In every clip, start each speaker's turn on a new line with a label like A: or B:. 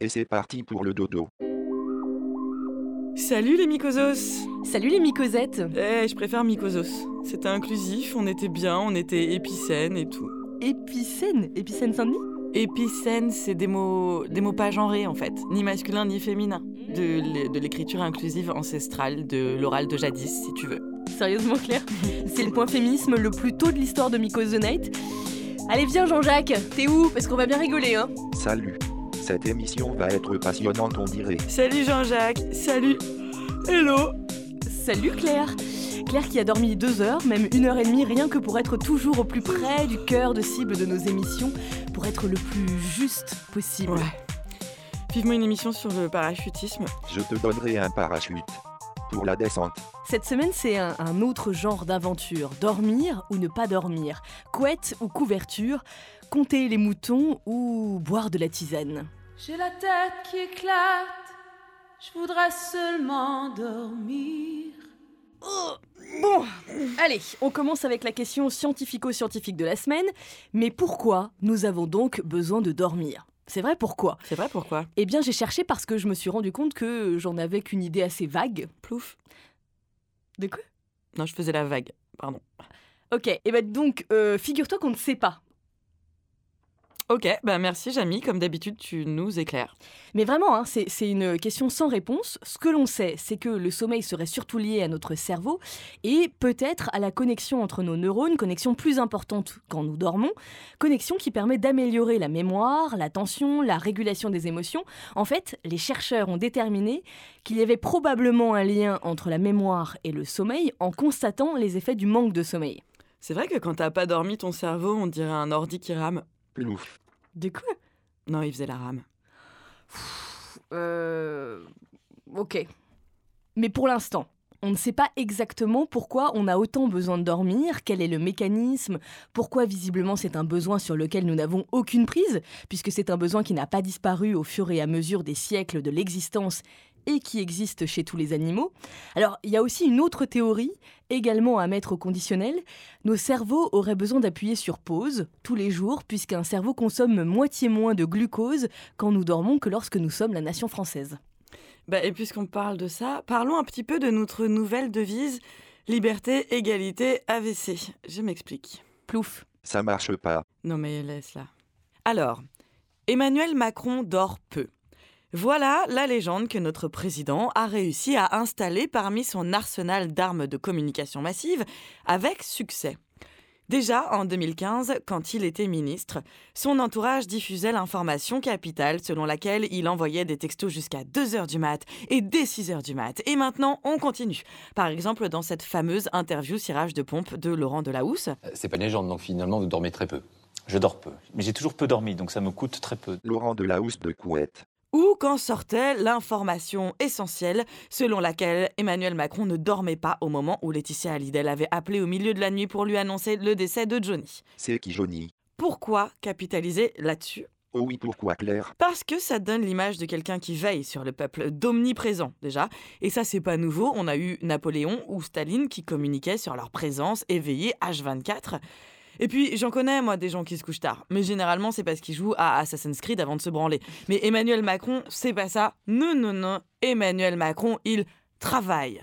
A: Et c'est parti pour le dodo.
B: Salut les mycosos
C: Salut les mycosettes
B: Eh, je préfère mycosos. C'était inclusif, on était bien, on était épicène et tout.
C: Épicène? Épicène Saint-Denis
B: Épicène, c'est des mots, des mots pas genrés en fait, ni masculin ni féminin. De, l'é- de l'écriture inclusive ancestrale, de l'oral de jadis si tu veux.
C: Sérieusement Claire? C'est le point féminisme le plus tôt de l'histoire de the Night. Allez viens Jean-Jacques, t'es où? Parce qu'on va bien rigoler hein
A: Salut. Cette émission va être passionnante, on dirait.
B: Salut Jean-Jacques, salut Hello
C: Salut Claire Claire qui a dormi deux heures, même une heure et demie, rien que pour être toujours au plus près du cœur de cible de nos émissions, pour être le plus juste possible.
B: Ouais. Vivement une émission sur le parachutisme.
A: Je te donnerai un parachute. Pour la descente.
C: Cette semaine, c'est un, un autre genre d'aventure. Dormir ou ne pas dormir. Couette ou couverture. Compter les moutons ou boire de la tisane.
D: J'ai la tête qui éclate, je voudrais seulement dormir.
C: Bon, allez, on commence avec la question scientifico-scientifique de la semaine. Mais pourquoi nous avons donc besoin de dormir? C'est vrai, pourquoi?
B: C'est vrai pourquoi?
C: Eh bien, j'ai cherché parce que je me suis rendu compte que j'en avais qu'une idée assez vague.
B: Plouf
C: De quoi?
B: Non, je faisais la vague, pardon.
C: Ok, et ben donc, euh, figure-toi qu'on ne sait pas.
B: Ok, bah merci Jamie, comme d'habitude tu nous éclaires.
C: Mais vraiment, hein, c'est c'est une question sans réponse. Ce que l'on sait, c'est que le sommeil serait surtout lié à notre cerveau et peut-être à la connexion entre nos neurones, connexion plus importante quand nous dormons, connexion qui permet d'améliorer la mémoire, l'attention, la régulation des émotions. En fait, les chercheurs ont déterminé qu'il y avait probablement un lien entre la mémoire et le sommeil en constatant les effets du manque de sommeil.
B: C'est vrai que quand t'as pas dormi ton cerveau, on dirait un ordi qui rame.
A: Plouf.
C: De quoi?
B: Non, il faisait la rame.
C: Euh... Ok. Mais pour l'instant, on ne sait pas exactement pourquoi on a autant besoin de dormir, quel est le mécanisme, pourquoi visiblement c'est un besoin sur lequel nous n'avons aucune prise, puisque c'est un besoin qui n'a pas disparu au fur et à mesure des siècles de l'existence et qui existe chez tous les animaux. Alors, il y a aussi une autre théorie, également à mettre au conditionnel. Nos cerveaux auraient besoin d'appuyer sur pause tous les jours, puisqu'un cerveau consomme moitié moins de glucose quand nous dormons que lorsque nous sommes la nation française.
B: Bah, et puisqu'on parle de ça, parlons un petit peu de notre nouvelle devise liberté, égalité, AVC. Je m'explique.
C: Plouf.
A: Ça marche pas.
B: Non mais laisse-la. Alors, Emmanuel Macron dort peu. Voilà la légende que notre président a réussi à installer parmi son arsenal d'armes de communication massive avec succès. Déjà en 2015, quand il était ministre, son entourage diffusait l'information capitale selon laquelle il envoyait des textos jusqu'à 2h du mat et dès 6h du mat. Et maintenant, on continue. Par exemple, dans cette fameuse interview cirage de pompe de Laurent Delahousse,
E: Euh, C'est pas une légende, donc finalement vous dormez très peu.
F: Je dors peu. Mais j'ai toujours peu dormi, donc ça me coûte très peu.
A: Laurent de la housse de couette.
B: Ou quand sortait l'information essentielle selon laquelle Emmanuel Macron ne dormait pas au moment où Laetitia Hallyday l'avait appelé au milieu de la nuit pour lui annoncer le décès de Johnny.
A: C'est qui Johnny?
B: Pourquoi capitaliser là-dessus?
A: Oh oui, pourquoi Claire?
B: Parce que ça donne l'image de quelqu'un qui veille sur le peuple, d'omniprésent déjà. Et ça, c'est pas nouveau. On a eu Napoléon ou Staline qui communiquaient sur leur présence éveillée H24. Et puis, j'en connais, moi, des gens qui se couchent tard. Mais généralement, c'est parce qu'ils jouent à Assassin's Creed avant de se branler. Mais Emmanuel Macron, c'est pas ça. Non, non, non. Emmanuel Macron, il travaille.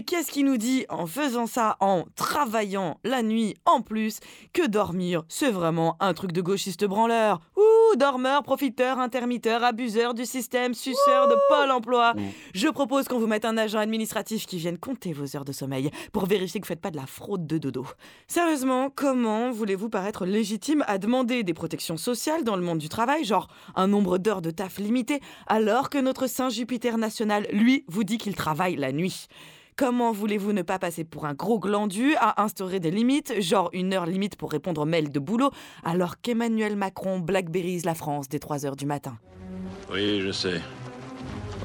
B: Et qu'est-ce qu'il nous dit en faisant ça, en travaillant la nuit en plus, que dormir, c'est vraiment un truc de gauchiste branleur Ouh, dormeur, profiteur, intermitteur, abuseur du système, suceur de Pôle emploi. Je propose qu'on vous mette un agent administratif qui vienne compter vos heures de sommeil pour vérifier que vous faites pas de la fraude de dodo. Sérieusement, comment voulez-vous paraître légitime à demander des protections sociales dans le monde du travail, genre un nombre d'heures de taf limité, alors que notre Saint Jupiter national, lui, vous dit qu'il travaille la nuit? Comment voulez-vous ne pas passer pour un gros glandu à instaurer des limites, genre une heure limite pour répondre aux mails de boulot, alors qu'Emmanuel Macron blackberries la France dès 3 heures du matin?
G: Oui, je sais.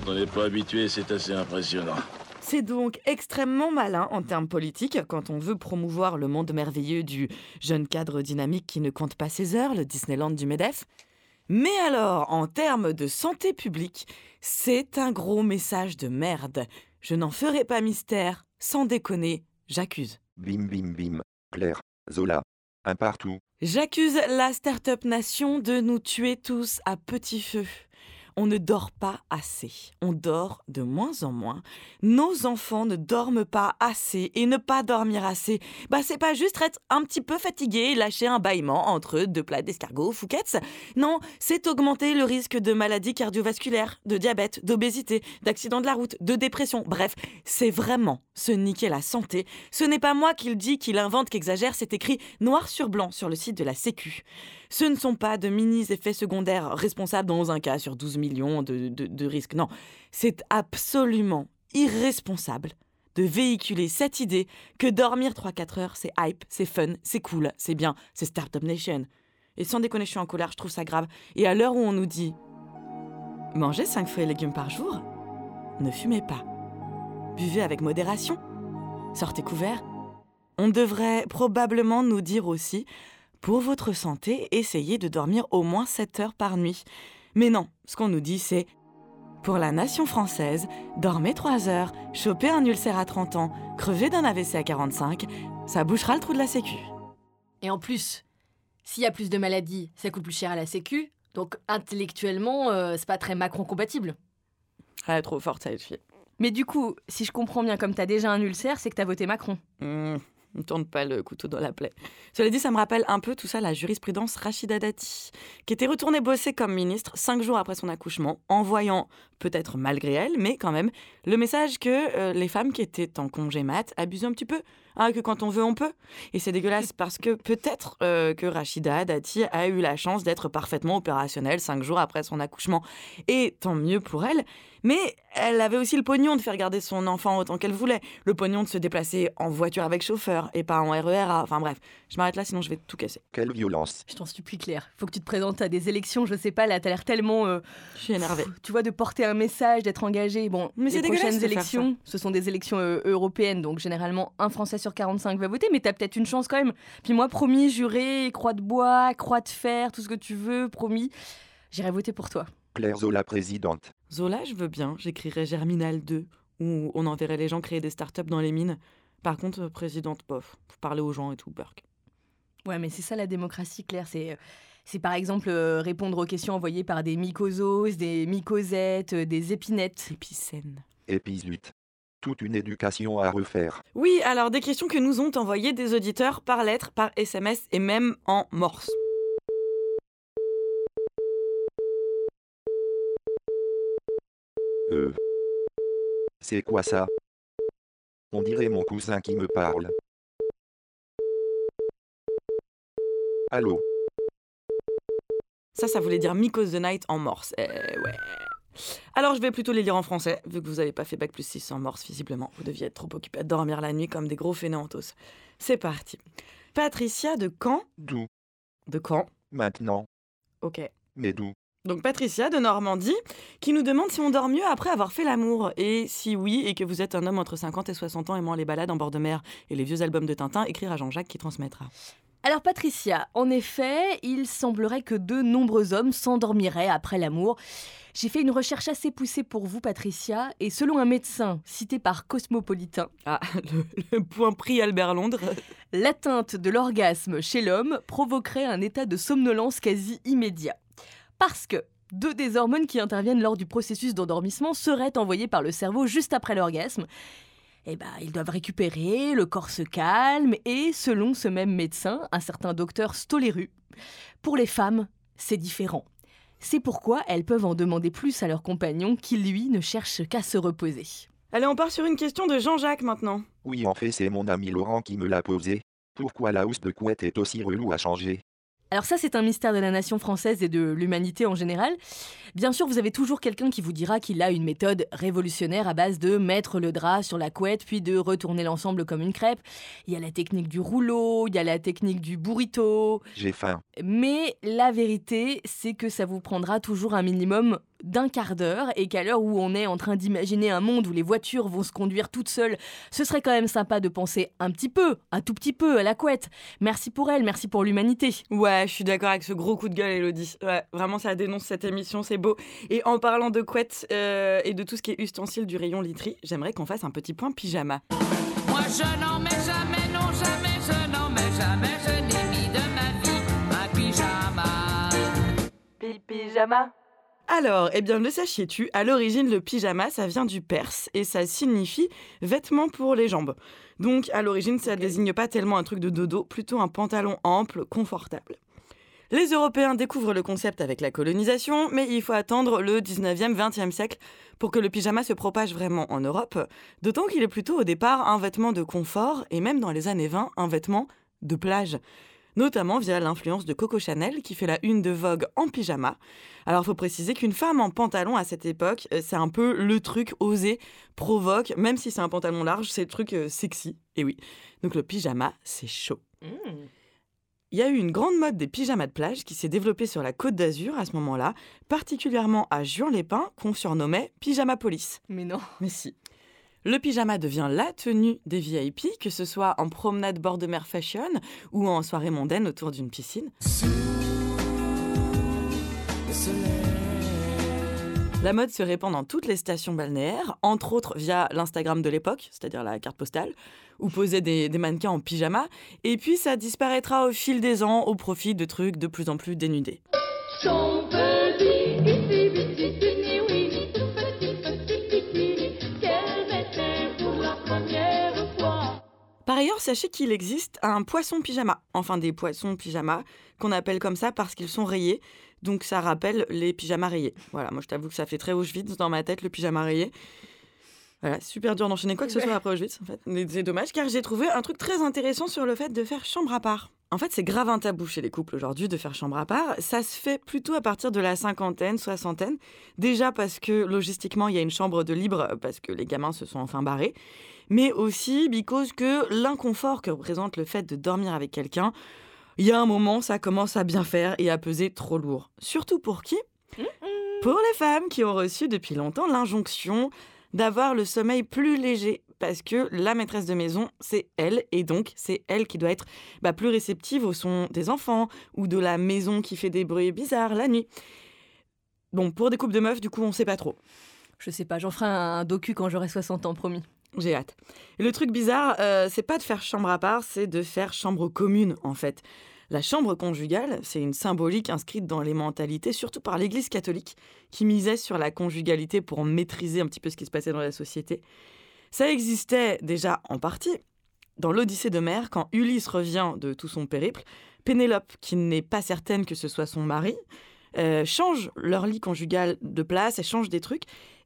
G: Quand on n'est pas habitué, c'est assez impressionnant.
B: C'est donc extrêmement malin en termes politiques quand on veut promouvoir le monde merveilleux du jeune cadre dynamique qui ne compte pas ses heures, le Disneyland du MEDEF. Mais alors, en termes de santé publique, c'est un gros message de merde. Je n'en ferai pas mystère, sans déconner, j'accuse.
A: Bim bim bim. Claire. Zola. Un partout.
B: J'accuse la Startup Nation de nous tuer tous à petit feu. On ne dort pas assez. On dort de moins en moins. Nos enfants ne dorment pas assez. Et ne pas dormir assez, bah c'est pas juste être un petit peu fatigué et lâcher un bâillement entre deux plats d'escargot fouquet's. Non, c'est augmenter le risque de maladies cardiovasculaires, de diabète, d'obésité, d'accident de la route, de dépression. Bref, c'est vraiment se niquer la santé. Ce n'est pas moi qui le dis, qui l'invente, qui exagère. C'est écrit noir sur blanc sur le site de la Sécu. Ce ne sont pas de mini-effets secondaires responsables dans un cas sur 12 millions de, de- risques. Non, c'est absolument irresponsable de véhiculer cette idée que dormir 3-4 heures, c'est hype, c'est fun, c'est cool, c'est bien, c'est Startup Nation. Et sans déconner, je suis en colère, je trouve ça grave. Et à l'heure où on nous dit mangez 5 fruits et légumes par jour, ne fumez pas. Buvez avec modération. Sortez couverts. On devrait probablement nous dire aussi pour votre santé, essayez de dormir au moins 7 heures par nuit. Mais non, ce qu'on nous dit, c'est pour la nation française, dormez 3 heures, chopez un ulcère à 30 ans, crevez d'un AVC à 45, ça bouchera le trou de la sécu.
C: Et en plus, s'il y a plus de maladies, ça coûte plus cher à la Sécu. Donc intellectuellement, euh, c'est pas très Macron compatible.
B: Elle est trop forte, cette fille.
C: Mais du coup, si je comprends bien, comme t'as déjà un ulcère, c'est que t'as voté Macron.
B: Mmh, ne tourne pas le couteau dans la plaie. Cela dit, ça me rappelle un peu tout ça la jurisprudence Rachida Dati, qui était retournée bosser comme ministre cinq jours après son accouchement, en voyant, peut-être malgré elle, mais quand même, le message que euh, les femmes qui étaient en congé mat abusaient un petit peu. Hein, que quand on veut, on peut. Et c'est dégueulasse parce que peut-être euh, que Rachida Dati a eu la chance d'être parfaitement opérationnelle cinq jours après son accouchement. Et tant mieux pour elle. Mais elle avait aussi le pognon de faire garder son enfant autant qu'elle voulait. Le pognon de se déplacer en voiture avec chauffeur et pas en RER. Enfin bref, je m'arrête là sinon je vais tout casser.
A: Quelle violence.
C: Je t'en supplie, Claire. Faut que tu te présentes à des élections, je sais pas, là, t'as l'air tellement. euh,
B: Je suis énervée.
C: pff, tu vois, de porter un message, d'être engagé. Bon,
B: Mais c'est
C: les prochaines élections, ce sont des élections euh, européennes, donc généralement un Français sur 45 va voter, mais t'as peut-être une chance quand même. Puis moi, promis, juré, croix de bois, croix de fer, tout ce que tu veux, promis, j'irai voter pour toi.
A: Claire Zola présidente.
B: Zola, je veux bien. J'écrirais Germinal 2, où on enverrait les gens créer des startups dans les mines. Par contre, euh, présidente, bof. Faut parler aux gens et tout, Burke.
C: Ouais, mais c'est ça la démocratie, Claire. C'est, c'est par exemple euh, répondre aux questions envoyées par des mycosos, des mycosettes, euh, des épinettes.
B: Épicène.
A: Épislutte. Toute une éducation à refaire.
B: Oui, alors des questions que nous ont envoyées des auditeurs par lettre, par SMS et même en morse.
A: Euh. C'est quoi ça? On dirait mon cousin qui me parle. Allô?
B: Ça, ça voulait dire Miko's the Night en morse. Eh ouais. Alors, je vais plutôt les lire en français, vu que vous n'avez pas fait bac plus 6 en morse, visiblement. Vous deviez être trop occupé à dormir la nuit comme des gros fainéantos. C'est parti. Patricia de Caen.
A: D'où?
B: De Caen.
A: Maintenant
B: Ok.
A: Mais d'où?
B: Donc Patricia de Normandie, qui nous demande si on dort mieux après avoir fait l'amour. Et si oui, et que vous êtes un homme entre 50 et 60 ans aimant les balades en bord de mer et les vieux albums de Tintin, écrire à Jean-Jacques qui transmettra.
C: Alors Patricia, en effet, il semblerait que de nombreux hommes s'endormiraient après l'amour. J'ai fait une recherche assez poussée pour vous, Patricia, et selon un médecin cité par Cosmopolitain,
B: Ah, le, le point prix Albert Londres.
C: l'atteinte de l'orgasme chez l'homme provoquerait un état de somnolence quasi immédiat. Parce que deux des hormones qui interviennent lors du processus d'endormissement seraient envoyées par le cerveau juste après l'orgasme. Eh ben, ils doivent récupérer, le corps se calme, et selon ce même médecin, un certain docteur Stoléru, pour les femmes, c'est différent. C'est pourquoi elles peuvent en demander plus à leur compagnon qui, lui, ne cherche qu'à se reposer.
B: Allez, on part sur une question de Jean-Jacques maintenant.
A: Oui, en fait, c'est mon ami Laurent qui me l'a posé. Pourquoi la housse de couette est aussi relou à changer?
C: Alors ça, c'est un mystère de la nation française et de l'humanité en général. Bien sûr, vous avez toujours quelqu'un qui vous dira qu'il a une méthode révolutionnaire à base de mettre le drap sur la couette puis de retourner l'ensemble comme une crêpe. Il y a la technique du rouleau, il y a la technique du burrito.
A: J'ai faim.
C: Mais la vérité, c'est que ça vous prendra toujours un minimum d'un quart d'heure et qu'à l'heure où on est en train d'imaginer un monde où les voitures vont se conduire toutes seules, ce serait quand même sympa de penser un petit peu, un tout petit peu à la couette. Merci pour elle, merci pour l'humanité.
B: Ouais, je suis d'accord avec ce gros coup de gueule, Elodie. Ouais, vraiment, ça dénonce cette émission, c'est beau. Et en parlant de couette euh, et de tout ce qui est ustensile du rayon literie, j'aimerais qu'on fasse un petit point pyjama.
D: Moi, je n'en mets jamais, non, jamais, je n'en mets jamais, je n'ai mis de ma vie ma pyjama. Pi pyjama.
B: Alors, eh bien, le sachiez-tu, à l'origine, le pyjama, ça vient du perse et ça signifie vêtement pour les jambes. Donc, à l'origine, ça désigne pas tellement un truc de dodo, plutôt un pantalon ample, confortable. Les Européens découvrent le concept avec la colonisation, mais il faut attendre le 19e, 20e siècle pour que le pyjama se propage vraiment en Europe, d'autant qu'il est plutôt au départ un vêtement de confort et même dans les années 20, un vêtement de plage notamment via l'influence de Coco Chanel qui fait la une de Vogue en pyjama. Alors il faut préciser qu'une femme en pantalon à cette époque, euh, c'est un peu le truc osé, provoque, même si c'est un pantalon large, c'est le truc euh, sexy. Et oui, donc le pyjama, c'est chaud. Il y a eu une grande mode des pyjamas de plage qui s'est développée sur la côte d'Azur à ce moment-là, particulièrement à Juan-les-Pins, qu'on surnommait Pyjama Police.
C: Mais non.
B: Mais si. Le pyjama devient la tenue des VIP, que ce soit en promenade bord de mer fashion ou en soirée mondaine autour d'une piscine. La mode se répand dans toutes les stations balnéaires, entre autres via l'Instagram de l'époque, c'est-à-dire la carte postale, où posaient des, mannequins en pyjama, et puis ça disparaîtra au fil des ans au profit de trucs de plus en plus dénudés. Par ailleurs, sachez qu'il existe un poisson pyjama, enfin des poissons pyjama, qu'on appelle comme ça parce qu'ils sont rayés. Donc ça rappelle les pyjamas rayés. Voilà, moi je t'avoue que ça fait très Auschwitz dans ma tête le pyjama rayé. Voilà, super dur d'enchaîner quoi que ce soit après Auschwitz en fait. C'est dommage car j'ai trouvé un truc très intéressant sur le fait de faire chambre à part. En fait, c'est grave un tabou chez les couples aujourd'hui de faire chambre à part. Ça se fait plutôt à partir de la cinquantaine, soixantaine. Déjà parce que logistiquement, il y a une chambre de libre parce que les gamins se sont enfin barrés. Mais aussi because que l'inconfort que représente le fait de dormir avec quelqu'un, il y a un moment, ça commence à bien faire et à peser trop lourd. Surtout pour qui? Pour les femmes qui ont reçu depuis longtemps l'injonction d'avoir le sommeil plus léger. Parce que la maîtresse de maison, c'est elle, et donc c'est elle qui doit être bah, plus réceptive au son des enfants ou de la maison qui fait des bruits bizarres la nuit. Bon, pour des couples de meufs, du coup, on sait pas trop.
C: Je sais pas, j'en ferai un, un docu quand j'aurai 60 ans, promis.
B: J'ai hâte. Le truc bizarre, euh, c'est pas de faire chambre à part, c'est de faire chambre commune, en fait. La chambre conjugale, c'est une symbolique inscrite dans les mentalités, surtout par l'Église catholique, qui misait sur la conjugalité pour maîtriser un petit peu ce qui se passait dans la société. Ça existait déjà en partie. Dans l'Odyssée d'Homère, quand Ulysse revient de tout son périple, Pénélope, qui n'est pas certaine que ce soit son mari, euh, change leur lit conjugal de place, elle change des trucs,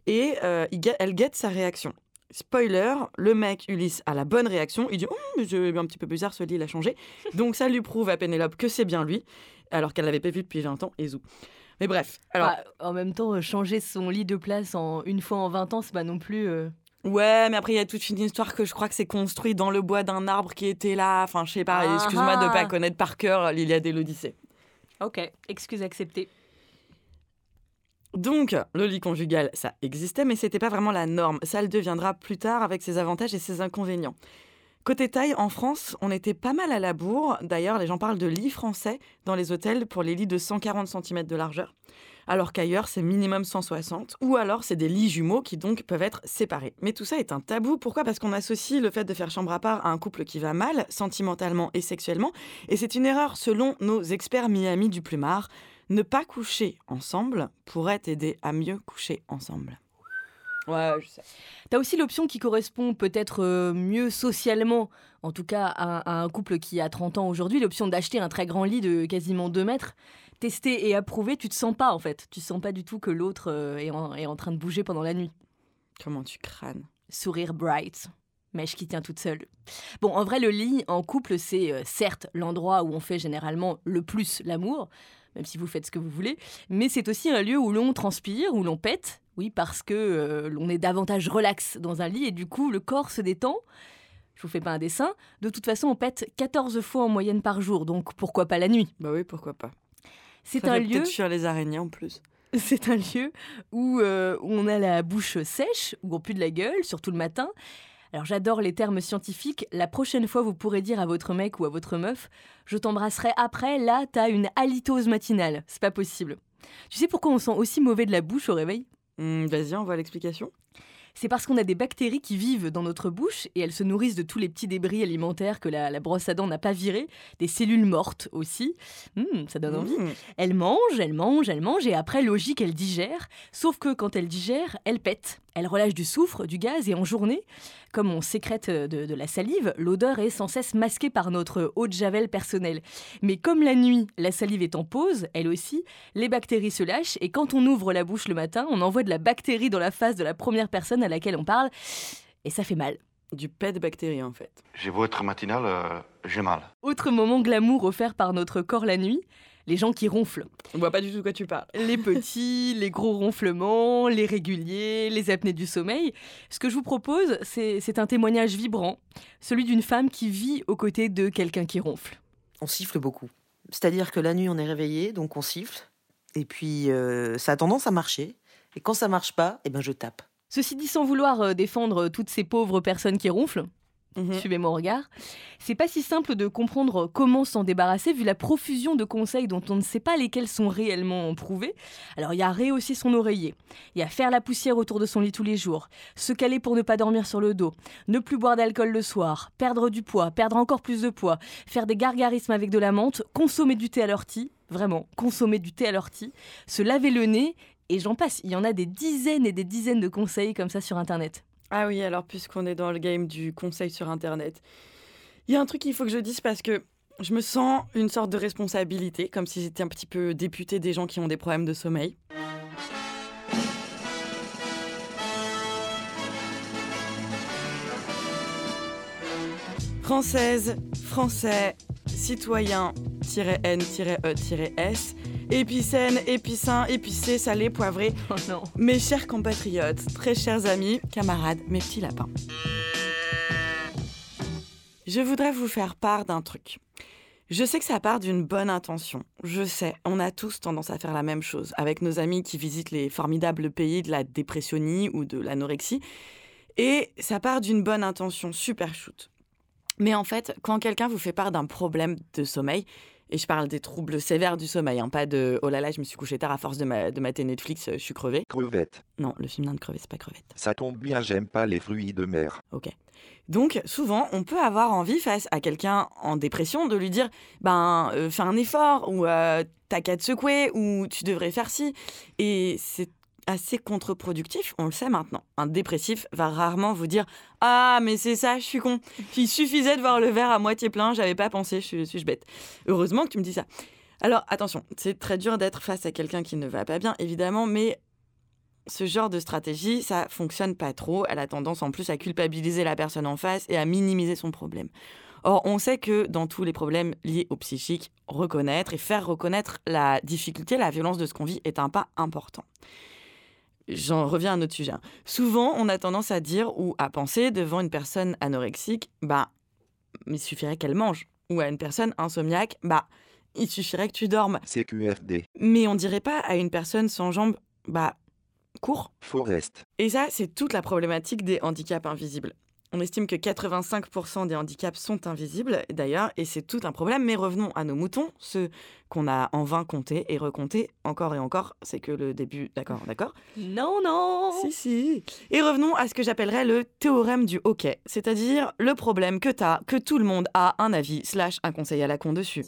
B: et euh, elle guette sa réaction. Spoiler, le mec Ulysse a la bonne réaction. Il dit oh, c'est un petit peu bizarre, ce lit il a changé. Donc ça lui prouve à Pénélope que c'est bien lui, alors qu'elle l'avait pas vu depuis 20 ans. Et zou. Mais bref, alors
C: Ah, en même temps, euh, changer son lit de place en une fois en 20 ans, c'est pas non plus. euh,
B: ouais, mais après il y a toute une histoire que je crois que c'est construit dans le bois d'un arbre qui était là. Enfin, je sais pas.
C: Ah
B: Excuse-moi de
C: ah.
B: pas connaître par cœur l'Iliade et l'Odyssée.
C: Ok, excuse acceptée.
B: Donc, le lit conjugal, ça existait, mais c'était pas vraiment la norme. Ça le deviendra plus tard avec ses avantages et ses inconvénients. Côté taille, en France, on était pas mal à la bourre. D'ailleurs, les gens parlent de lits français dans les hôtels pour les lits de 140 cm de largeur, alors qu'ailleurs, c'est minimum 160. Ou alors, c'est des lits jumeaux qui donc peuvent être séparés. Mais tout ça est un tabou. Pourquoi? Parce qu'on associe le fait de faire chambre à part à un couple qui va mal, sentimentalement et sexuellement. Et c'est une erreur selon nos experts Miami du plumard. Ne pas coucher ensemble pourrait t'aider à mieux coucher ensemble. Ouais, je sais.
C: T'as aussi l'option qui correspond peut-être euh, mieux socialement, en tout cas à, à un couple qui a 30 ans aujourd'hui, l'option d'acheter un très grand lit de quasiment 2 mètres. Testé et approuvé, tu te sens pas en fait. Tu sens pas du tout que l'autre euh, est, en, est en train de bouger pendant la nuit.
B: Comment tu crânes?
C: Sourire bright. Mèche qui tient toute seule. Bon, en vrai, le lit en couple, c'est euh, certes l'endroit où on fait généralement le plus l'amour, même si vous faites ce que vous voulez, mais c'est aussi un lieu où l'on transpire, où l'on pète, oui, parce que euh, l'on est davantage relax dans un lit et du coup, le corps se détend. Je vous fais pas un dessin. De toute façon, on pète 14 fois en moyenne par jour, donc pourquoi pas la nuit?
B: Bah oui, pourquoi pas.
C: C'est un lieu.
B: fuir les araignées en plus.
C: C'est un lieu où, euh, où on a la bouche sèche, où on pue de la gueule, surtout le matin. Alors j'adore les termes scientifiques. La prochaine fois, vous pourrez dire à votre mec ou à votre meuf Je t'embrasserai après, là, t'as une halitose matinale. C'est pas possible. Tu sais pourquoi on sent aussi mauvais de la bouche au réveil?
B: Hmm, Vas-y, on voit l'explication.
C: C'est parce qu'on a des bactéries qui vivent dans notre bouche et elles se nourrissent de tous les petits débris alimentaires que la, la brosse à dents n'a pas virés, des cellules mortes aussi. Hum, ça donne envie.
B: Mmh.
C: Elle mange, elle mange, elle mange, et après, logique, elle digère. Sauf que quand elle digère, elle pète. Elle relâche du soufre, du gaz, et en journée, comme on sécrète de, de la salive, l'odeur est sans cesse masquée par notre eau de javel personnelle. Mais comme la nuit, la salive est en pause, elle aussi, les bactéries se lâchent, et quand on ouvre la bouche le matin, on envoie de la bactérie dans la face de la première personne à laquelle on parle, et ça fait mal.
B: Du pet de bactéries en fait.
H: J'ai beau être matinal, euh, j'ai mal.
C: Autre moment glamour offert par notre corps la nuit, les gens qui ronflent.
B: On voit pas du tout de quoi tu parles.
C: Les petits, les gros ronflements, les réguliers, les apnées du sommeil. Ce que je vous propose, c'est c'est un témoignage vibrant, celui d'une femme qui vit aux côtés de quelqu'un qui ronfle.
I: on siffle beaucoup. C'est-à-dire que la nuit, on est réveillé, donc on siffle. Et puis, euh, ça a tendance à marcher. Et quand ça marche pas, eh ben, je tape.
C: Ceci dit, sans vouloir euh, défendre toutes ces pauvres personnes qui ronflent,
B: Mhm.
C: suivez mon regard, c'est pas si simple de comprendre comment s'en débarrasser vu la profusion de conseils dont on ne sait pas lesquels sont réellement prouvés. Alors il y a rehausser son oreiller, il y a faire la poussière autour de son lit tous les jours, se caler pour ne pas dormir sur le dos, ne plus boire d'alcool le soir, perdre du poids, perdre encore plus de poids, faire des gargarismes avec de la menthe, consommer du thé à l'ortie, vraiment, consommer du thé à l'ortie, se laver le nez, et j'en passe, il y en a des dizaines et des dizaines de conseils comme ça sur Internet.
B: Ah oui, alors puisqu'on est dans le game du conseil sur Internet, il y a un truc qu'il faut que je dise parce que je me sens une sorte de responsabilité, comme si j'étais un petit peu députée des gens qui ont des problèmes de sommeil. Française, français, citoyen-n-e-s, épicène, épicin, épicé, salé, poivré,
C: Oh non.
B: mes chers compatriotes, très chers amis, camarades, mes petits lapins. Je voudrais vous faire part d'un truc. Je sais que ça part d'une bonne intention. Je sais, on a tous tendance à faire la même chose avec nos amis qui visitent les formidables pays de la dépressionnie ou de l'anorexie. Et ça part d'une bonne intention, super shoot. Mais en fait, quand quelqu'un vous fait part d'un problème de sommeil, et je parle des troubles sévères du sommeil, hein, pas de oh là là, je me suis couché tard à force de, ma- de mater Netflix, euh, je suis crevée.
A: Crevette.
B: Non, le film d'Inde crevée, c'est pas crevette.
A: Ça tombe bien, j'aime pas les fruits de mer.
B: Ok. Donc, souvent, on peut avoir envie, face à quelqu'un en dépression, de lui dire ben, euh, fais un effort, ou euh, t'as qu'à te secouer, ou tu devrais faire ci. Et c'est assez contre-productif, on le sait maintenant. Un dépressif va rarement vous dire Ah, mais c'est ça, je suis con. Il suffisait de voir le verre à moitié plein, j'avais pas pensé, je suis, suis-je bête. Heureusement que tu me dis ça. Alors, attention, c'est très dur d'être face à quelqu'un qui ne va pas bien, évidemment, mais ce genre de stratégie, ça fonctionne pas trop. Elle a tendance en plus à culpabiliser la personne en face et à minimiser son problème. Or, on sait que dans tous les problèmes liés au psychique, reconnaître et faire reconnaître la difficulté, la violence de ce qu'on vit est un pas important. J'en reviens à un autre sujet. hein. Souvent, on a tendance à dire ou à penser devant une personne anorexique, bah, il suffirait qu'elle mange. Ou à une personne insomniaque, bah, il suffirait que tu dormes.
A: CQFD.
B: Mais on dirait pas à une personne sans jambes, bah, cours.
A: Forest.
B: Et ça, c'est toute la problématique des handicaps invisibles. On estime que 85% des handicaps sont invisibles, d'ailleurs, et c'est tout un problème. Mais revenons à nos moutons, ceux qu'on a en vain comptés et recomptés encore et encore. C'est que le début, d'accord, d'accord
C: Non, non
B: Si, si. Et revenons à ce que j'appellerais le théorème du hockey, c'est-à-dire le problème que t'as, que tout le monde a un avis, slash un conseil à la con dessus.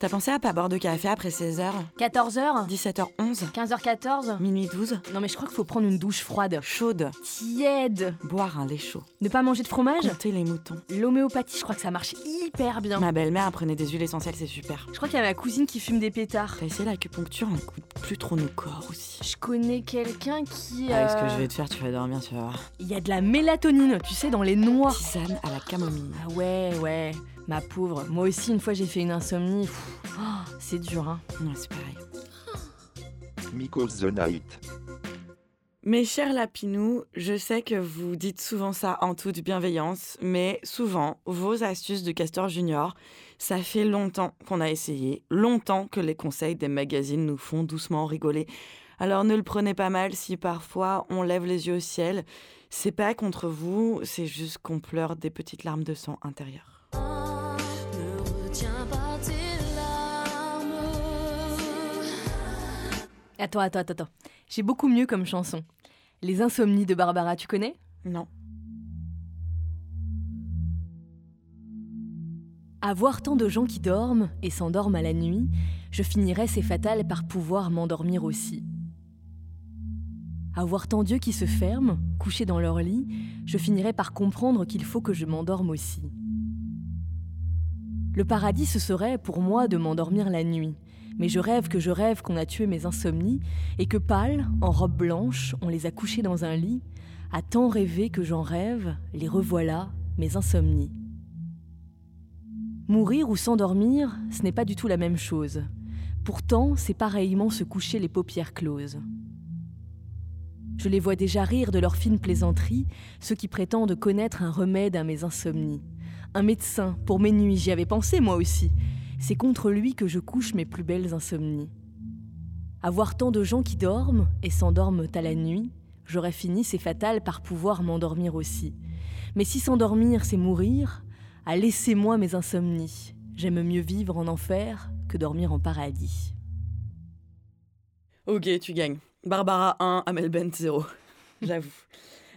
B: T'as pensé à pas boire de café après 16h
C: 14h
B: 17h11
C: 15h14
B: Minuit 12
C: Non mais je crois qu'il faut prendre une douche froide.
B: Chaude.
C: Tiède
B: Boire un lait chaud.
C: Ne pas manger de fromage
B: Compter les moutons.
C: L'homéopathie, je crois que ça marche hyper bien.
B: Ma belle-mère apprenait des huiles essentielles, c'est super.
C: Je crois qu'il y a ma cousine qui fume des pétards.
B: T'as essayé l'acupuncture, on écoute plus trop nos corps aussi.
C: Je connais quelqu'un qui...
B: Avec ce que
C: euh,
B: je vais te faire, tu vas dormir, tu vas voir.
C: Il y a de la mélatonine, tu sais, dans les noix.
B: Tisane à la camomille.
C: Ah ouais, ouais, ma pauvre. Moi aussi, une fois, j'ai fait une insomnie. Oh, c'est dur, hein.
B: Ouais, c'est pareil.
A: The Night.
B: Mes chers lapinous, je sais que vous dites souvent ça en toute bienveillance, mais souvent, vos astuces de Castor Junior, ça fait longtemps qu'on a essayé, longtemps que les conseils des magazines nous font doucement rigoler. Alors ne le prenez pas mal si parfois on lève les yeux au ciel. C'est pas contre vous, c'est juste qu'on pleure des petites larmes de sang intérieures.
C: Attends, attends, attends, attends. J'ai beaucoup mieux comme chanson. Les insomnies de Barbara, tu connais?
B: Non.
C: À voir tant de gens qui dorment et s'endorment à la nuit, je finirais, c'est fatal, par pouvoir m'endormir aussi. À voir tant d'yeux qui se ferment, couchés dans leur lit, je finirais par comprendre qu'il faut que je m'endorme aussi. Le paradis, ce serait pour moi de m'endormir la nuit, mais je rêve que je rêve qu'on a tué mes insomnies et que pâles, en robe blanche, on les a couchés dans un lit, à tant rêver que j'en rêve, les revoilà, mes insomnies. Mourir ou s'endormir, ce n'est pas du tout la même chose. Pourtant, c'est pareillement se coucher les paupières closes. Je les vois déjà rire de leurs fines plaisanteries, ceux qui prétendent connaître un remède à mes insomnies. Un médecin, pour mes nuits, j'y avais pensé moi aussi. C'est contre lui que je couche mes plus belles insomnies. Avoir tant de gens qui dorment et s'endorment à la nuit, j'aurais fini, c'est fatal, par pouvoir m'endormir aussi. Mais si s'endormir, c'est mourir, à laissez-moi mes insomnies. J'aime mieux vivre en enfer que dormir en paradis.
B: Ok, tu gagnes. Barbara 1, Amel Bent 0. J'avoue.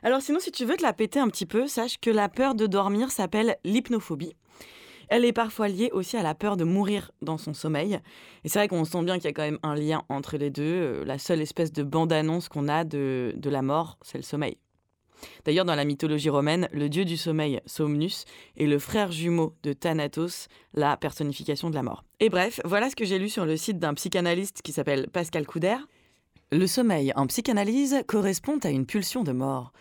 B: Alors sinon, si tu veux te la péter un petit peu, sache que la peur de dormir s'appelle l'hypnophobie. Elle est parfois liée aussi à la peur de mourir dans son sommeil. Et c'est vrai qu'on sent bien qu'il y a quand même un lien entre les deux. Euh, La seule espèce de bande-annonce qu'on a de, de la mort, c'est le sommeil. D'ailleurs, dans la mythologie romaine, le dieu du sommeil, Somnus, est le frère jumeau de Thanatos, la personnification de la mort. Et bref, voilà ce que j'ai lu sur le site d'un psychanalyste qui s'appelle Pascal Couder. Le sommeil en psychanalyse correspond à une pulsion de mort.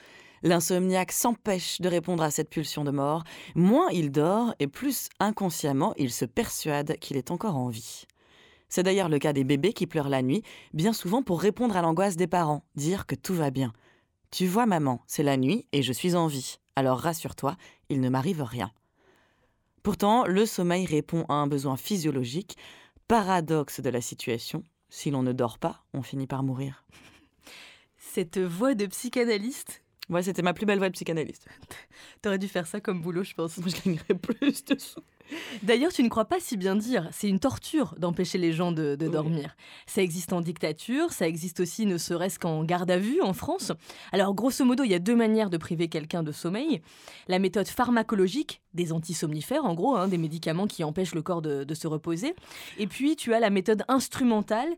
B: L'insomniaque s'empêche de répondre à cette pulsion de mort. Moins il dort et plus inconsciemment il se persuade qu'il est encore en vie. C'est d'ailleurs le cas des bébés qui pleurent la nuit, bien souvent pour répondre à l'angoisse des parents, dire que tout va bien. Tu vois maman, c'est la nuit et je suis en vie. Alors rassure-toi, il ne m'arrive rien. Pourtant, le sommeil répond à un besoin physiologique. Paradoxe de la situation, si l'on ne dort pas, on finit par mourir.
C: Cette voix de psychanalyste,
B: Ouais, c'était ma plus belle voix de psychanalyste.
C: t'aurais dû faire ça comme boulot, je pense.
B: Moi, je gagnerais plus de sous.
C: D'ailleurs, tu ne crois pas si bien dire. C'est une torture d'empêcher les gens de, de
B: Oui.
C: dormir. Ça existe en dictature, ça existe aussi ne serait-ce qu'en garde à vue en France. Alors, grosso modo, il y a deux manières de priver quelqu'un de sommeil. La méthode pharmacologique, des antisomnifères en gros, hein, des médicaments qui empêchent le corps de, de se reposer. Et puis, tu as la méthode instrumentale.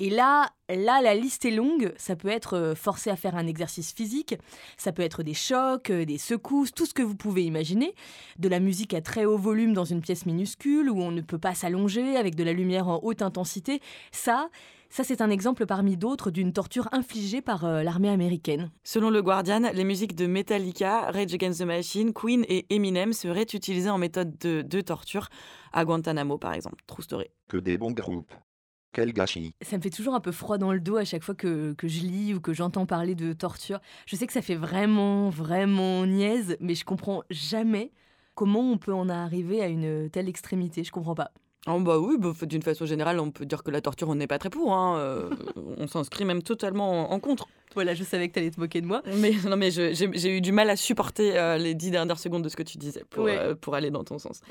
C: Et là, là, la liste est longue. Ça peut être euh, forcé à faire un exercice physique, ça peut être des chocs, euh, des secousses, tout ce que vous pouvez imaginer. De la musique à très haut volume dans une pièce minuscule où on ne peut pas s'allonger avec de la lumière en haute intensité. Ça, ça c'est un exemple parmi d'autres d'une torture infligée par euh, l'armée américaine.
B: Selon le Guardian, les musiques de Metallica, Rage Against the Machine, Queen et Eminem seraient utilisées en méthode de, de torture à Guantanamo, par exemple. True story.
A: Que des bons groupes. Quel gâchis.
C: Ça me fait toujours un peu froid dans le dos à chaque fois que, que je lis ou que j'entends parler de torture. Je sais que ça fait vraiment, vraiment niaise, mais je comprends jamais comment on peut en arriver à une telle extrémité? Je comprends pas.
B: Oh bah oui, bah, d'une façon générale, on peut dire que la torture, on n'est pas très pour. hein, euh, on s'inscrit même totalement en, en contre.
C: Voilà, je savais que t'allais te moquer de moi.
B: Mais non, mais j'ai eu du mal à supporter euh, les dix dernières secondes de ce que tu disais pour,
C: Ouais.
B: euh, pour aller dans ton sens.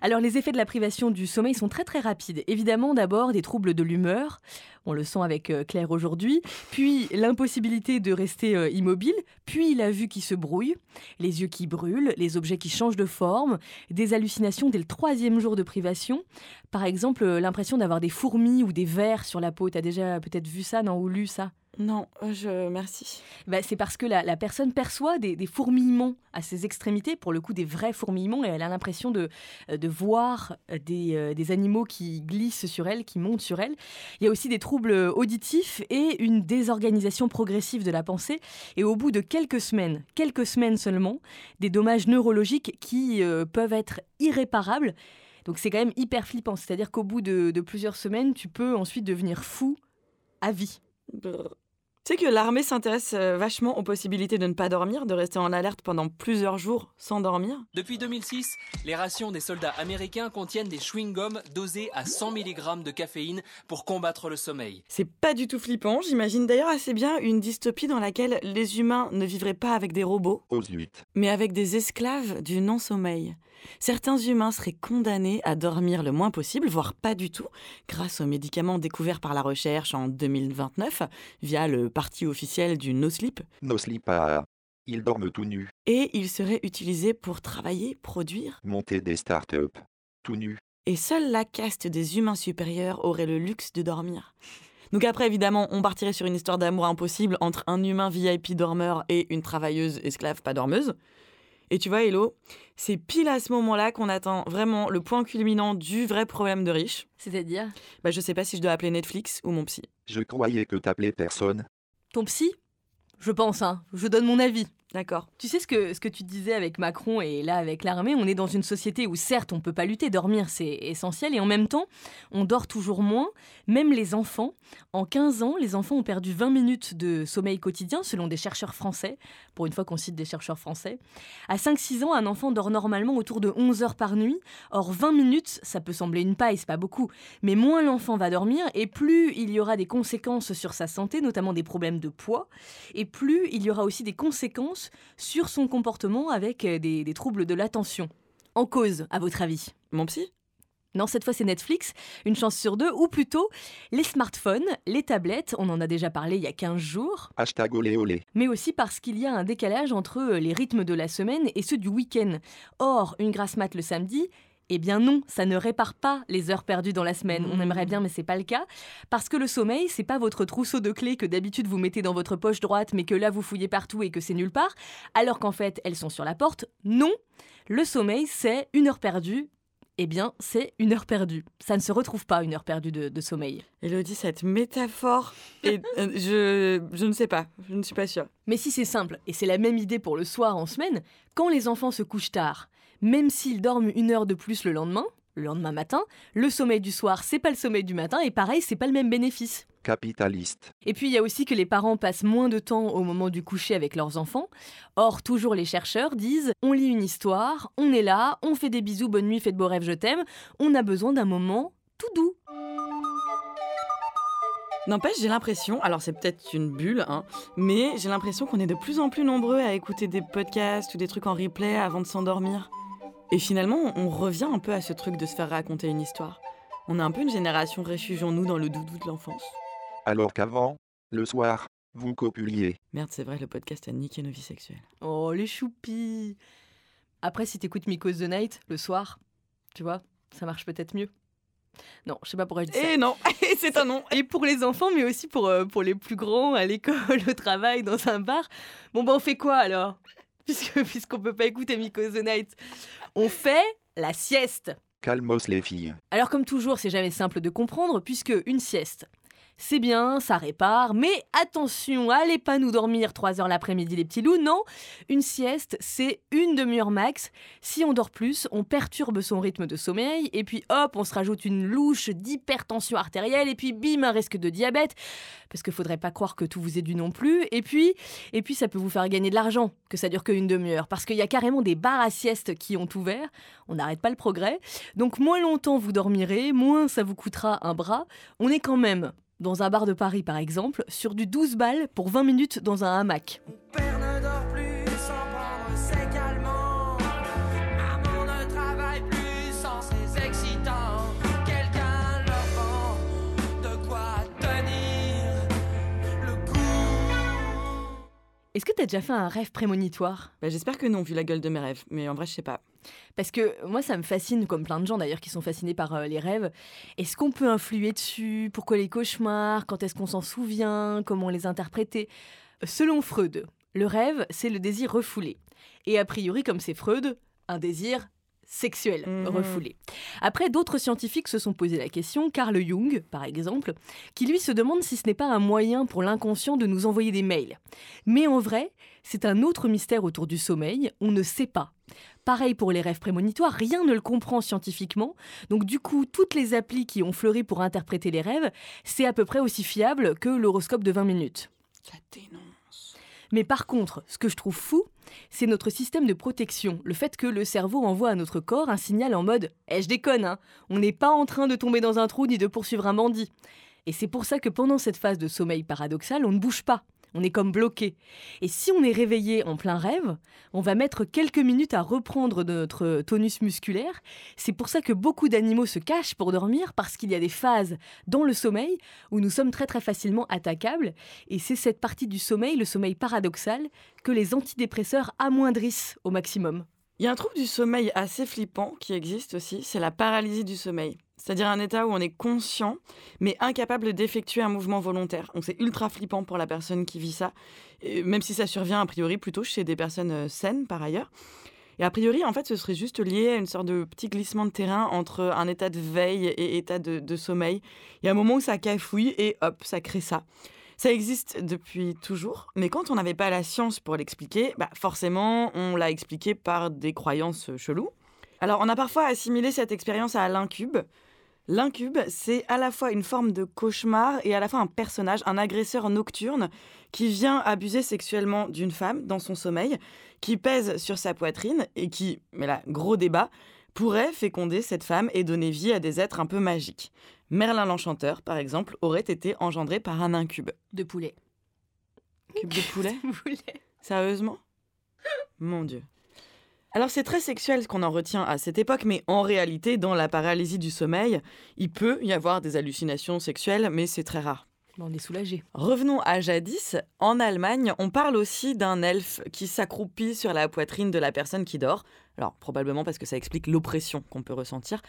C: Alors les effets de la privation du sommeil sont très très rapides. Évidemment d'abord des troubles de l'humeur, on le sent avec euh, Claire aujourd'hui, puis l'impossibilité de rester immobile, puis la vue qui se brouille, les yeux qui brûlent, les objets qui changent de forme, des hallucinations dès le troisième jour de privation. Par exemple l'impression d'avoir des fourmis ou des vers sur la peau. T'as déjà peut-être vu ça, non, ou lu ça?
B: Non, euh, je merci.
C: bah, c'est parce que la, la personne perçoit des, des fourmillements à ses extrémités, pour le coup des vrais fourmillements, et elle a l'impression de, euh, de voir euh, des, des animaux qui glissent sur elle, qui montent sur elle. Il y a aussi des troubles auditifs et une désorganisation progressive de la pensée. Et au bout de quelques semaines, quelques semaines seulement, des dommages neurologiques qui euh, peuvent être irréparables. Donc c'est quand même hyper flippant. C'est-à-dire qu'au bout de, de plusieurs semaines, tu peux ensuite devenir fou à vie.
B: Tu sais que l'armée s'intéresse euh, vachement aux possibilités de ne pas dormir, de rester en alerte pendant plusieurs jours sans dormir.
J: Depuis 2006, les rations des soldats américains contiennent des chewing-gums dosés à 100 mg de caféine pour combattre le sommeil.
B: C'est pas du tout flippant. J'imagine d'ailleurs assez bien une dystopie dans laquelle les humains ne vivraient pas avec des robots, mais avec des esclaves du non-sommeil. Certains humains seraient condamnés à dormir le moins possible, voire pas du tout, grâce aux médicaments découverts par la recherche en 2029 via le parti officiel du no sleep.
A: No sleep à... Ils dorment tout nus,
B: Et ils seraient utilisés pour travailler, produire.
A: monter des startups. Tout nus.
B: Et seule la caste des humains supérieurs aurait le luxe de dormir. Donc après, évidemment, on partirait sur une histoire d'amour impossible entre un humain VIP dormeur et une travailleuse esclave pas dormeuse. Et tu vois, Hello, c'est pile à ce moment-là qu'on attend vraiment le point culminant du vrai problème de riche.
C: C'est-à-dire?
B: Bah, je sais pas si je dois appeler Netflix ou mon psy.
A: Je croyais que t'appelais personne.
C: Ton psy? Je pense, hein. Je donne mon avis.
B: D'accord.
C: Tu sais ce que, ce que tu disais avec Macron et là avec l'armée, on est dans une société où certes on peut pas lutter, dormir c'est essentiel et en même temps on dort toujours moins, même les enfants. En 15 ans, les enfants ont perdu 20 minutes de sommeil quotidien selon des chercheurs français, pour une fois qu'on cite des chercheurs français. À 5-6 ans, un enfant dort normalement autour de 11 heures par nuit. Or 20 minutes, ça peut sembler une paille, c'est pas beaucoup, mais moins l'enfant va dormir et plus il y aura des conséquences sur sa santé, notamment des problèmes de poids, et plus il y aura aussi des conséquences sur son comportement avec euh, des, des troubles de l'attention. En cause, à votre avis?
B: Mon psy?
C: Non, cette fois c'est Netflix, une chance sur deux, ou plutôt les smartphones, les tablettes, on en a déjà parlé il y a 15 jours,
A: Hashtag olé olé.
C: mais aussi parce qu'il y a un décalage entre euh, les rythmes de la semaine et ceux du week-end. Or, une grasse mat le samedi, eh bien non, ça ne répare pas les heures perdues dans la semaine. On aimerait bien, mais c'est pas le cas. Parce que le sommeil, c'est pas votre trousseau de clés que d'habitude vous mettez dans votre poche droite, mais que là vous fouillez partout et que c'est nulle part, alors qu'en fait elles sont sur la porte. Non, le sommeil, c'est une heure perdue. Eh bien, c'est une heure perdue. Ça ne se retrouve pas, une heure perdue de, de sommeil.
B: Elodie, cette métaphore, euh, je, je ne sais pas, je ne suis pas sûre.
C: Mais si c'est simple, et c'est la même idée pour le soir en semaine, quand les enfants se couchent tard, même s'ils dorment une heure de plus le lendemain, le lendemain matin, le sommeil du soir, c'est pas le sommeil du matin, et pareil, c'est pas le même bénéfice.
A: Capitaliste.
C: Et puis il y a aussi que les parents passent moins de temps au moment du coucher avec leurs enfants. Or, toujours les chercheurs disent on lit une histoire, on est là, on fait des bisous, bonne nuit, faites beaux rêves, je t'aime. On a besoin d'un moment tout doux.
B: N'empêche, j'ai l'impression, alors c'est peut-être une bulle, hein, mais j'ai l'impression qu'on est de plus en plus nombreux à écouter des podcasts ou des trucs en replay avant de s'endormir. Et finalement, on revient un peu à ce truc de se faire raconter une histoire. On est un peu une génération réfugions-nous dans le doudou de l'enfance.
A: Alors qu'avant, le soir, vous copuliez.
B: Merde, c'est vrai, le podcast a niqué nos vies sexuelles.
C: Oh, les choupis Après, si t'écoutes Miko's The Night le soir, tu vois, ça marche peut-être mieux. Non, je sais pas pourquoi je dis ça.
B: Et non, c'est un non.
C: Et pour les enfants, mais aussi pour, euh, pour les plus grands, à l'école, au travail, dans un bar. Bon, ben on fait quoi alors? Puisque Puisqu'on peut pas écouter Miko's The Night. On fait la sieste.
A: Calmos les filles.
C: Alors comme toujours, c'est jamais simple de comprendre, puisque une sieste, c'est bien, ça répare, mais attention, allez pas nous dormir 3 heures l'après-midi les petits loups, non. Une sieste, c'est une demi-heure max. Si on dort plus, on perturbe son rythme de sommeil, et puis hop, on se rajoute une louche d'hypertension artérielle, et puis bim, un risque de diabète, parce qu'il faudrait pas croire que tout vous est dû non plus, et puis, et puis ça peut vous faire gagner de l'argent, que ça dure qu'une demi-heure, parce qu'il y a carrément des bars à sieste qui ont ouvert, on n'arrête pas le progrès, donc moins longtemps vous dormirez, moins ça vous coûtera un bras, on est quand même dans un bar de Paris par exemple, sur du 12 balles pour 20 minutes dans un hamac. Est-ce que t'as déjà fait un rêve prémonitoire?
B: Bah, J'espère que non, vu la gueule de mes rêves, mais en vrai, je sais pas.
C: Parce que moi, ça me fascine, comme plein de gens d'ailleurs qui sont fascinés par euh, les rêves. Est-ce qu'on peut influer dessus? Pourquoi les cauchemars? Quand est-ce qu'on s'en souvient? Comment les interpréter? Selon Freud, le rêve, c'est le désir refoulé. Et a priori, comme c'est Freud, un désir sexuel
B: Mhm.
C: refoulé. Après, d'autres scientifiques se sont posé la question, Carl Jung, par exemple, qui lui se demande si ce n'est pas un moyen pour l'inconscient de nous envoyer des mails. Mais en vrai, c'est un autre mystère autour du sommeil, on ne sait pas. Pareil pour les rêves prémonitoires, rien ne le comprend scientifiquement. Donc du coup, toutes les applis qui ont fleuri pour interpréter les rêves, c'est à peu près aussi fiable que l'horoscope de 20 minutes.
B: Ça dénonce.
C: Mais par contre, ce que je trouve fou, c'est notre système de protection. Le fait que le cerveau envoie à notre corps un signal en mode Eh, je déconne, hein, on n'est pas en train de tomber dans un trou ni de poursuivre un bandit. Et c'est pour ça que pendant cette phase de sommeil paradoxal, on ne bouge pas. On est comme bloqué. Et si on est réveillé en plein rêve, on va mettre quelques minutes à reprendre notre tonus musculaire. C'est pour ça que beaucoup d'animaux se cachent pour dormir, parce qu'il y a des phases dans le sommeil où nous sommes très très facilement attaquables. Et c'est cette partie du sommeil, le sommeil paradoxal, que les antidépresseurs amoindrissent au maximum.
B: Il y a un trouble du sommeil assez flippant qui existe aussi, c'est la paralysie du sommeil. C'est-à-dire un état où on est conscient, mais incapable d'effectuer un mouvement volontaire. Donc c'est ultra flippant pour la personne qui vit ça, même si ça survient a priori plutôt chez des personnes euh, saines par ailleurs. Et a priori, en fait, ce serait juste lié à une sorte de petit glissement de terrain entre un état de veille et état de sommeil. Il y a un moment où ça cafouille et hop, ça crée ça. Ça existe depuis toujours, mais quand on n'avait pas la science pour l'expliquer, bah forcément, on l'a expliqué par des croyances cheloues. Alors, on a parfois assimilé cette expérience à l'incube. L'incube, c'est à la fois une forme de cauchemar et à la fois un personnage, un agresseur nocturne qui vient abuser sexuellement d'une femme dans son sommeil, qui pèse sur sa poitrine et qui, mais là, gros débat, pourrait féconder cette femme et donner vie à des êtres un peu magiques. Merlin l'Enchanteur, par exemple, aurait été engendré par un incube.
C: De poulet.
B: Cube de poulet
C: Poulet.
B: Sérieusement? Mon Dieu. Alors c'est très sexuel ce qu'on en retient à cette époque, mais en réalité, dans la paralysie du sommeil, il peut y avoir des hallucinations sexuelles, mais c'est très rare.
C: On est soulagé.
B: Revenons à jadis. En Allemagne, on parle aussi d'un elfe qui s'accroupit sur la poitrine de la personne qui dort. Alors probablement parce que ça explique l'oppression qu'on peut ressentir.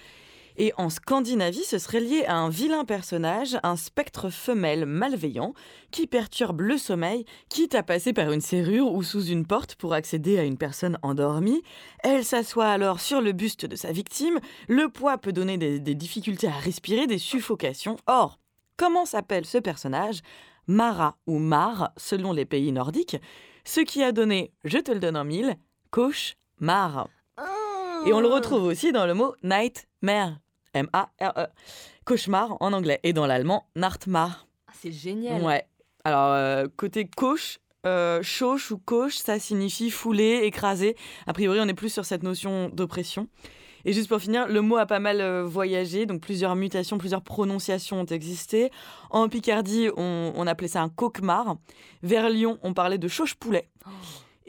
B: Et en Scandinavie, ce serait lié à un vilain personnage, un spectre femelle malveillant, qui perturbe le sommeil, quitte à passer par une serrure ou sous une porte pour accéder à une personne endormie. Elle s'assoit alors sur le buste de sa victime. Le poids peut donner des, des difficultés à respirer, des suffocations. Or, comment s'appelle ce personnage Mara ou Mar, selon les pays nordiques, ce qui a donné, je te le donne en mille, cauchemar. Et on le retrouve aussi dans le mot nightmare. M-A-R-E. Cauchemar en anglais. Et dans l'allemand, Nachtmar.
C: Ah, c'est génial.
B: Ouais. Alors, euh, côté coach, euh, chauche ou coche, ça signifie fouler, écraser. A priori, on est plus sur cette notion d'oppression. Et juste pour finir, le mot a pas mal euh, voyagé, donc plusieurs mutations, plusieurs prononciations ont existé. En Picardie, on, on appelait ça un coquemar. Vers Lyon, on parlait de chauche-poulet.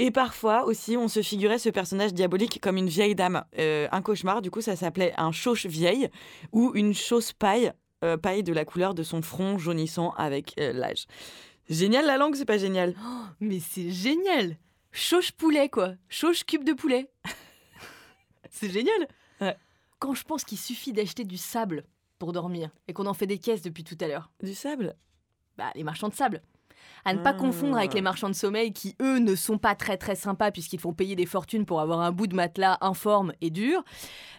B: Et parfois aussi, on se figurait ce personnage diabolique comme une vieille dame. Euh, un cauchemar, du coup, ça s'appelait un chauche vieille ou une chausse paille, euh, paille de la couleur de son front jaunissant avec euh, l'âge. Génial la langue, c'est pas génial
C: Oh, mais c'est génial Chauche poulet, quoi. Chauche cube de poulet. c'est génial. Quand je pense qu'il suffit d'acheter du sable pour dormir et qu'on en fait des caisses depuis tout à l'heure.
B: Du sable?
C: Bah, les marchands de sable. À ne pas confondre avec les marchands de sommeil qui, eux, ne sont pas très très sympas puisqu'ils font payer des fortunes pour avoir un bout de matelas informe et dur,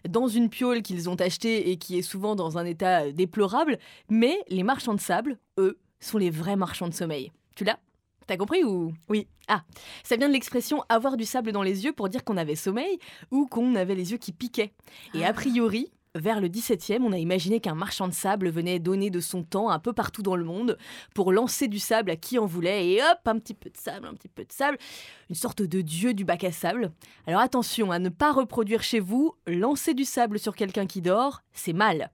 C: dans une piole qu'ils ont achetée et qui est souvent dans un état déplorable. Mais les marchands de sable, eux, sont les vrais marchands de sommeil. Tu l'as? T'as compris ou?
B: Oui.
C: Ah, ça vient de l'expression avoir du sable dans les yeux pour dire qu'on avait sommeil ou qu'on avait les yeux qui piquaient. Et a priori, vers le 17e, on a imaginé qu'un marchand de sable venait donner de son temps un peu partout dans le monde pour lancer du sable à qui en voulait et hop, un petit peu de sable, un petit peu de sable, une sorte de dieu du bac à sable. Alors attention à ne pas reproduire chez vous, lancer du sable sur quelqu'un qui dort, c'est mal.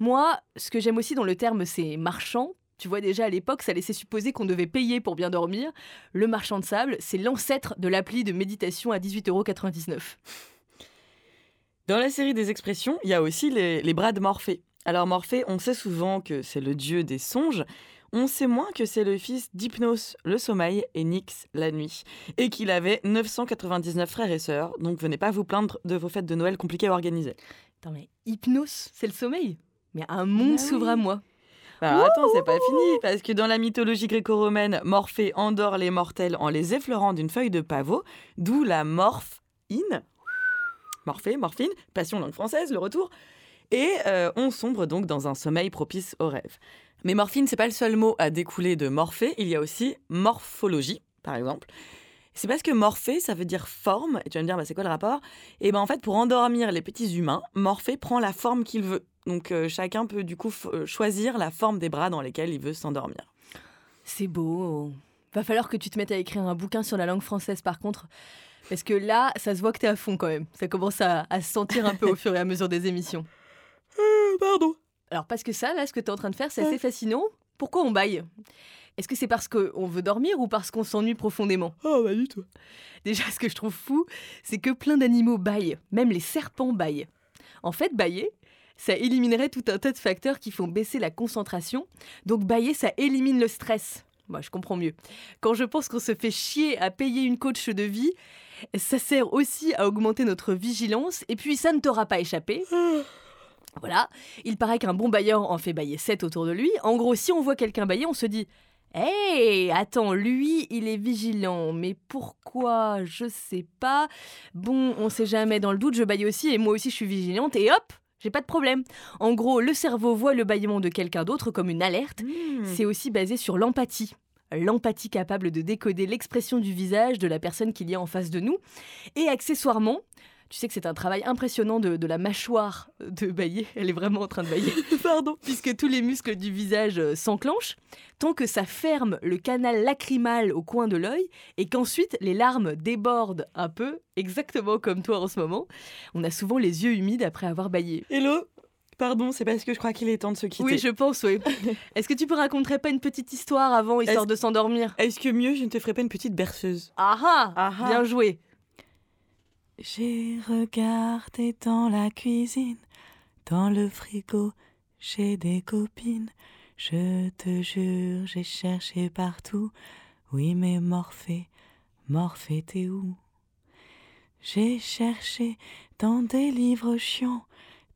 C: Moi, ce que j'aime aussi dans le terme, c'est marchand. Tu vois déjà à l'époque, ça laissait supposer qu'on devait payer pour bien dormir. Le marchand de sable, c'est l'ancêtre de l'appli de méditation à 18,99€.
B: Dans la série des expressions, il y a aussi les, les bras de Morphée. Alors Morphée, on sait souvent que c'est le dieu des songes, on sait moins que c'est le fils d'Hypnos, le sommeil, et Nyx, la nuit, et qu'il avait 999 frères et sœurs, donc venez pas vous plaindre de vos fêtes de Noël compliquées à organiser.
C: Attends, mais hypnos, c'est le sommeil? Mais un monde
B: Ah oui.
C: s'ouvre à moi.
B: Alors attends, c'est pas fini, parce que dans la mythologie gréco-romaine, Morphée endort les mortels en les effleurant d'une feuille de pavot, d'où la morphine. Morphée, morphine, passion langue française, le retour. Et euh, on sombre donc dans un sommeil propice au rêve. Mais morphine, c'est pas le seul mot à découler de Morphée, il y a aussi morphologie, par exemple. C'est parce que Morphée, ça veut dire forme, et tu vas me dire, bah, c'est quoi le rapport? Et ben en fait, pour endormir les petits humains, Morphée prend la forme qu'il veut. Donc euh, chacun peut du coup euh, choisir la forme des bras dans lesquels il veut s'endormir.
C: C'est beau. Va falloir que tu te mettes à écrire un bouquin sur la langue française par contre. Parce que là, ça se voit que t'es à fond quand même. Ça commence à, à se sentir un peu au fur et à mesure des émissions.
B: pardon.
C: Alors parce que ça, là, ce que t'es en train de faire, c'est assez fascinant. Pourquoi on baille? Est-ce que c'est parce qu'on veut dormir ou parce qu'on s'ennuie profondément?
B: Oh, bah du tout.
C: Déjà, ce que je trouve fou, c'est que plein d'animaux baillent, même les serpents baillent. En fait, bailler, ça éliminerait tout un tas de facteurs qui font baisser la concentration. Donc bailler, ça élimine le stress. Moi, je comprends mieux. Quand je pense qu'on se fait chier à payer une coach de vie, ça sert aussi à augmenter notre vigilance. Et puis, ça ne t'aura pas échappé. Voilà, il paraît qu'un bon bailleur en fait bailler 7 autour de lui. En gros, si on voit quelqu'un bailler, on se dit Hey, attends, lui, il est vigilant, mais pourquoi? Je sais pas. Bon, on sait jamais, dans le doute, je baille aussi, et moi aussi je suis vigilante, et hop, j'ai pas de problème. En gros, le cerveau voit le bâillement de quelqu'un d'autre comme une alerte. C'est aussi basé sur l'empathie. L'empathie capable de décoder l'expression du visage de la personne qu'il y a en face de nous. Et accessoirement, tu sais que c'est un travail impressionnant de, de la mâchoire de bailler. Elle est vraiment en train de bailler. Pardon. Puisque tous les muscles du visage euh, s'enclenchent, tant que ça ferme le canal lacrymal au coin de l'œil et qu'ensuite les larmes débordent un peu, exactement comme toi en ce moment. On a souvent les yeux humides après avoir baillé.
B: Hello Pardon, c'est parce que je crois qu'il est temps de se quitter.
C: Oui, je pense, oui. Est-ce que tu me raconterais pas une petite histoire avant, histoire de s'endormir?
B: Est-ce que mieux, je ne te ferai pas une petite berceuse?
C: Ah ah,
B: Ah ah.
C: Bien joué.
B: J'ai regardé dans la cuisine, dans le frigo, j'ai des copines. Je te jure, j'ai cherché partout. Oui, mais Morphée, Morphée, t'es où? J'ai cherché dans des livres chiants,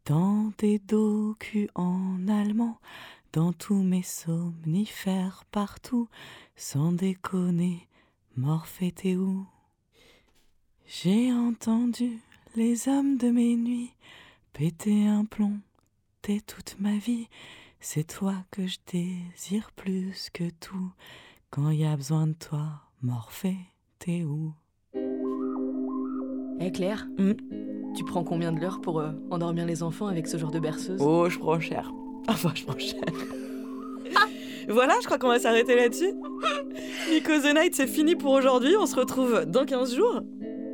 B: dans des docus en allemand, dans tous mes somnifères partout, sans déconner. Morphée, t'es où? J'ai entendu les hommes de mes nuits péter un plomb dès toute ma vie. C'est toi que je désire plus que tout. Quand y a besoin de toi, Morphée, t'es où?
C: Eh Claire,
B: Hmm?
C: tu prends combien de l'heure pour euh, endormir les enfants avec ce genre de berceuse?
B: Oh, je prends cher. Enfin, je prends cher. voilà, je crois qu'on va s'arrêter là-dessus. Nico the Night, c'est fini pour aujourd'hui. On se retrouve dans 15 jours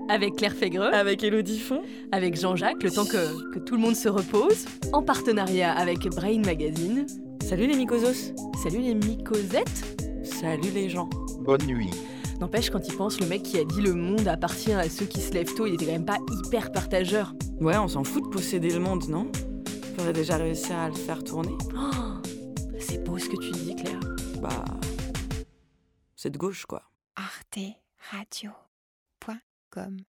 C: Avec Claire Fégreux,
B: avec Elodie Font.
C: avec Jean-Jacques, le temps que, que tout le monde se repose, en partenariat avec Brain Magazine.
B: Salut les Mycosos.
C: Salut les mycosettes
B: Salut les gens.
A: Bonne nuit.
C: N'empêche, quand il pense, le mec qui a dit le monde appartient à ceux qui se lèvent tôt, il était quand même pas hyper partageur.
B: Ouais, on s'en fout de posséder le monde, non? Faudrait déjà réussir à le faire tourner.
C: Oh, c'est beau ce que tu dis, Claire.
B: Bah. C'est de gauche, quoi.
K: welcome